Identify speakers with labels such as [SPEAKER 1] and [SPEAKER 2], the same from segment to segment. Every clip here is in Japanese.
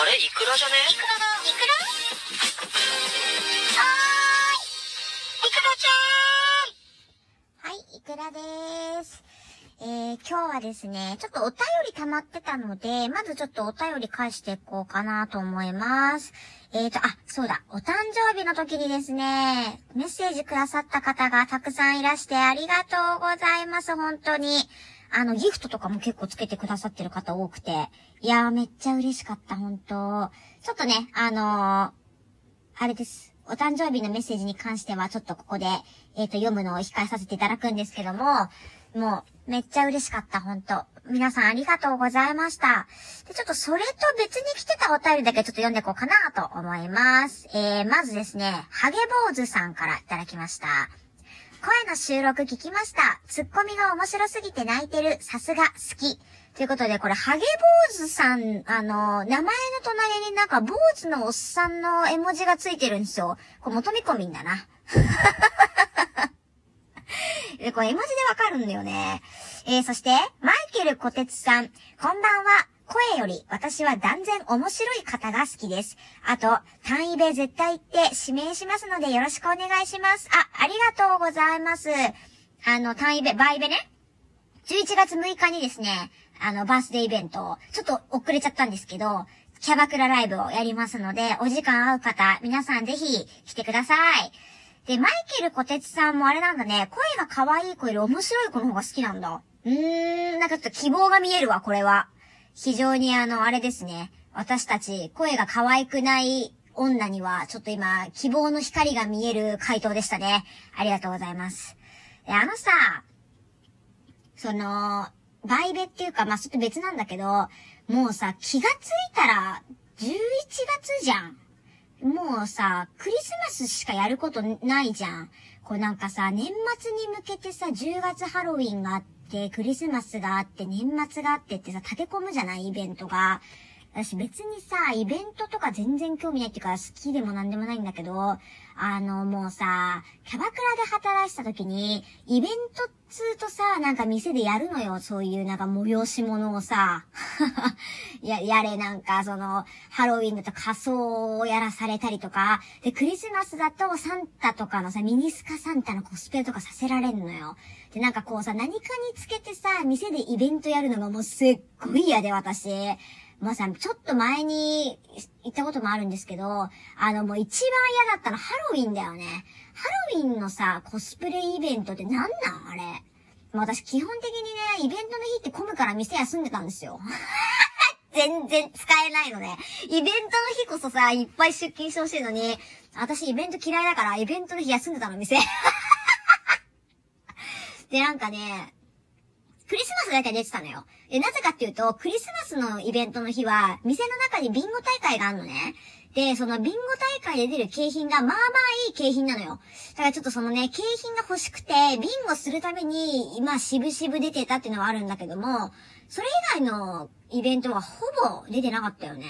[SPEAKER 1] あれ？イクラじゃね？
[SPEAKER 2] イクラだ。イクラはーい。イクラちゃーん。はい、イクラです。えー、今日はですね、ちょっとお便り溜まってたので、まずちょっとお便り返していこうかなと思います。えーと、あ、そうだ、お誕生日の時にですね、メッセージくださった方がたくさんいらしてありがとうございます、本当に。あの、ギフトとかも結構つけてくださってる方多くて、いやーめっちゃ嬉しかった、本当ちょっとね、あのーあれです。お誕生日のメッセージに関しては、ちょっとここで、えっ、と、読むのを控えさせていただくんですけども、もう、めっちゃ嬉しかった、本当皆さんありがとうございました。で、ちょっとそれと別に来てたお便りだけちょっと読んでいこうかなと思います。えー、まずですね、ハゲ坊主さんからいただきました。声の収録聞きました。ツッコミが面白すぎて泣いてる。さすが好き。ということで、これ、ハゲ坊主さん、あの、名前の隣になんか坊主のおっさんの絵文字がついてるんですよ。これ元見込みんだな。で、これ絵文字でわかるんだよね。えー、そして、マイケル小鉄さん、こんばんは。声より私は断然面白い方が好きです。あと、単位べ絶対行って指名しますのでよろしくお願いします。あ、ありがとうございます。あの、単位べ、バイベね。11月6日にですね、あの、バースデーイベントを、ちょっと遅れちゃったんですけど、キャバクラライブをやりますので、お時間合う方、皆さんぜひ来てください。で、マイケル小鉄さんもあれなんだね、声が可愛い子より面白い子の方が好きなんだ。うーん、なんかちょっと希望が見えるわ、これは。非常にあの、あれですね。私たち、声が可愛くない女には、ちょっと今、希望の光が見える回答でしたね。ありがとうございます。で、あのさ、その、バイベっていうか、まあ、ちょっと別なんだけど、もうさ、気がついたら、11月じゃん。もうさ、クリスマスしかやることないじゃん。こうなんかさ、年末に向けてさ、10月ハロウィンがあって、クリスマスがあって、年末があってってさ、立て込むじゃないイベントが。私別にさ、イベントとか全然興味ないっていうか、好きでもなんでもないんだけど、あの、もうさ、キャバクラで働いてた時に、イベントっつうとさ、なんか店でやるのよ、そういうなんか催し物をさ。や、やれなんか、その、ハロウィンだと仮装をやらされたりとか、で、クリスマスだとサンタとかのさ、ミニスカサンタのコスプレとかさせられんのよ。で、なんかこうさ、何かにつけてさ、店でイベントやるのがもうすっごい嫌で、私。もうさ、ちょっと前に行ったこともあるんですけど、あのもう一番嫌だったのハロウィンだよね。ハロウィンのさ、コスプレイベントってなんなん？あれ。もう私基本的にね、イベントの日って混むから店休んでたんですよ。全然使えないのね。イベントの日こそさ、いっぱい出勤してほしいのに、私イベント嫌いだから、イベントの日休んでたの、店。で、なんかね、クリスマスだいたい出てたのよ。で、なぜかっていうと、クリスマスのイベントの日は、店の中にビンゴ大会があるのね。で、そのビンゴ大会で出る景品が、まあまあいい景品なのよ。だからちょっとそのね、景品が欲しくて、ビンゴするために、まあ、しぶしぶ出てたっていうのはあるんだけども、それ以外のイベントはほぼ出てなかったよね。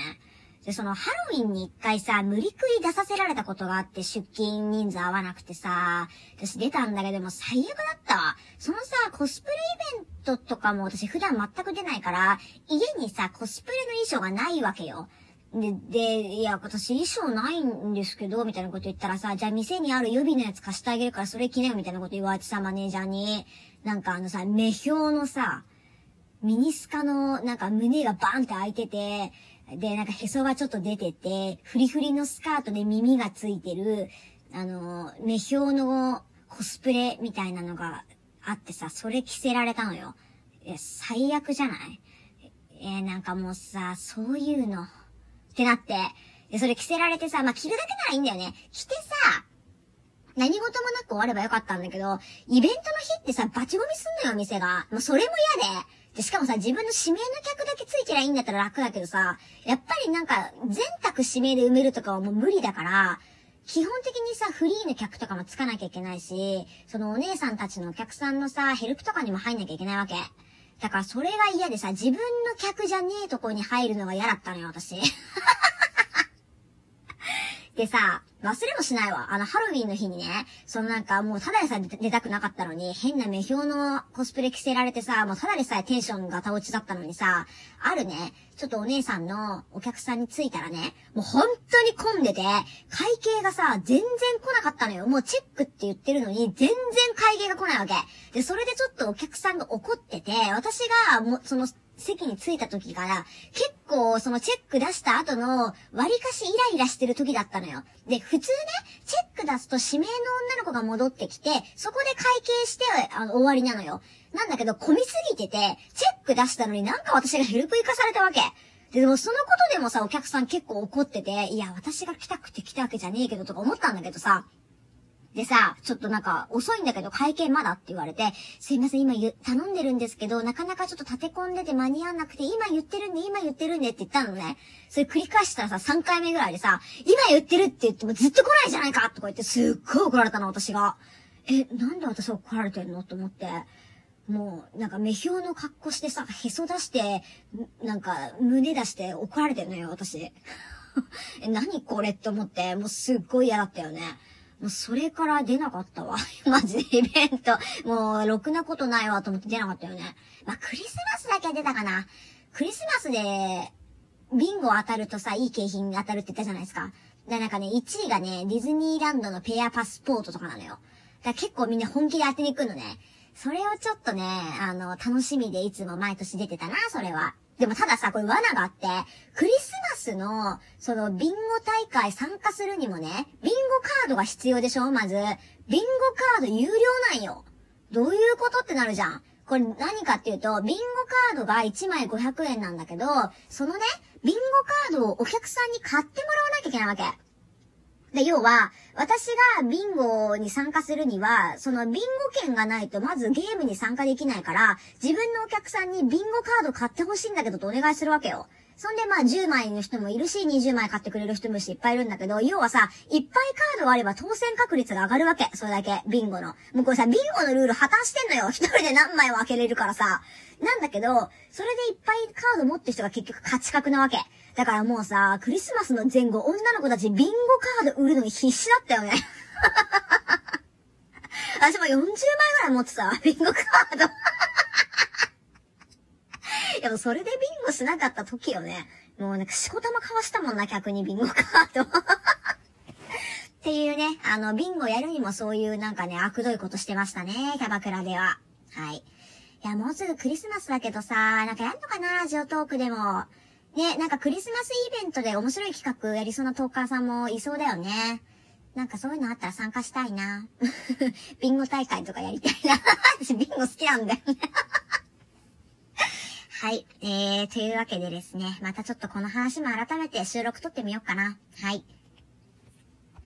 [SPEAKER 2] で、そのハロウィンに一回さ、無理くり出させられたことがあって、出勤人数合わなくてさ、私出たんだけども最悪だったわ。そのさ、コスプレイベントとかも私普段全く出ないから、家にさ、コスプレの衣装がないわけよ。で、で、いや、私衣装ないんですけど、みたいなこと言ったらさ、じゃあ店にある予備のやつ貸してあげるからそれ着なよ、みたいなこと言われてさ、マネージャーに。なんかあのさ、目標のさ、ミニスカのなんか胸がバーンって開いてて、で、なんかへそがちょっと出てて、フリフリのスカートで耳がついてる、あの、目標のコスプレみたいなのがあってさ、それ着せられたのよ。え、最悪じゃない？えーなんかもうさ、そういうの、ってなって、で、それ着せられてさ、まあ、着るだけならいいんだよね。着てさ、何事もなく終わればよかったんだけど、イベントの日ってさ、バチゴミすんのよ、店が。もうそれも嫌で。で、しかもさ、自分の指名の客だけついてりゃいいんだったら楽だけどさ、やっぱりなんか、全卓指名で埋めるとかはもう無理だから、基本的にさ、フリーの客とかもつかなきゃいけないし、そのお姉さんたちのお客さんのさ、ヘルプとかにも入んなきゃいけないわけ。だからそれが嫌でさ、自分の客じゃねえとこに入るのが嫌だったのよ、私。でさ、忘れもしないわ。あの、ハロウィンの日にね、そのなんかもうただでさえ出たくなかったのに、変な目標のコスプレ着せられてさ、もうただでさえテンションが倒ちだったのにさ、あるね、ちょっとお姉さんのお客さんに着いたらね、もう本当に混んでて、会計がさ、全然来なかったのよ。もうチェックって言ってるのに、全然会計が来ないわけ。で、それでちょっとお客さんが怒ってて、私がもう、その、席に着いた時から、結構そのチェック出した後の割かしイライラしてる時だったのよ。で、普通ね、チェック出すと指名の女の子が戻ってきて、そこで会計してあの終わりなのよ。なんだけど、混みすぎてて、チェック出したのになんか私がヘルプ行かされたわけ。で、でもそのことでもさ、お客さん結構怒ってて、いや、私が来たくて来たわけじゃねえけどとか思ったんだけどさ、でさ、ちょっとなんか、遅いんだけど会計まだって言われて、すいません、今頼んでるんですけど、なかなかちょっと立て込んでて間に合わなくて、今言ってるんで、今言ってるんでって言ったのね。それ繰り返したらさ、3回目ぐらいでさ、今言ってるって言ってもずっと来ないじゃないかとか言ってすっごい怒られたの、私が。え、なんで私怒られてんのと思って。もう、なんか目標の格好してさ、へそ出して、なんか胸出して怒られてんのよ、私。え、何これって思って、もうすっごい嫌だったよね。もうそれから出なかったわ。マジでイベント。もう、ろくなことないわと思って出なかったよね。まあ、クリスマスだけ出たかな。クリスマスで、ビンゴ当たるとさ、いい景品当たるって言ったじゃないですか。で、なんかね、1位がね、ディズニーランドのペアパスポートとかなのよ。だから結構みんな本気で当てに行くのね。それをちょっとね、あの、楽しみでいつも毎年出てたな、それは。でもたださ、これ罠があって、クリススの、その、ビンゴ大会参加するにもね、ビンゴカードが必要でしょまず。ビンゴカード有料なんよ。どういうことってなるじゃん。これ何かっていうと、ビンゴカードが1枚500円なんだけど、そのね、ビンゴカードをお客さんに買ってもらわなきゃいけないわけ。で、要は、私がビンゴに参加するには、そのビンゴ券がないとまずゲームに参加できないから、自分のお客さんにビンゴカード買ってほしいんだけどとお願いするわけよ。そんでまあ10枚の人もいるし、20枚買ってくれる人もいるし、いっぱいいるんだけど、要はさ、いっぱいカードがあれば当選確率が上がるわけ。それだけ、ビンゴの。もうこれさ、ビンゴのルール破綻してんのよ。一人で何枚も開けれるからさ。なんだけど、それでいっぱいカード持ってる人が結局勝ち確なわけ。だからもうさ、クリスマスの前後、女の子たちビンゴカード売るのに必死だったよね。私も40枚ぐらい持ってたビンゴカード。でもそれでビンゴしなかった時よね。もうなんか仕事も交わしたもんな、逆にビンゴカード。っていうね、あの、ビンゴやるにもそういうなんかね、悪どいことしてましたね、キャバクラでは。はい。いや、もうすぐクリスマスだけどさ、なんかやんのかな、ラジオトークでも。ね、なんかクリスマスイベントで面白い企画やりそうなトーカーさんもいそうだよね。なんかそういうのあったら参加したいな。ビンゴ大会とかやりたいな。私ビンゴ好きなんだよねはい。えー、というわけでですね、またちょっとこの話も改めて収録撮ってみようかな。はい。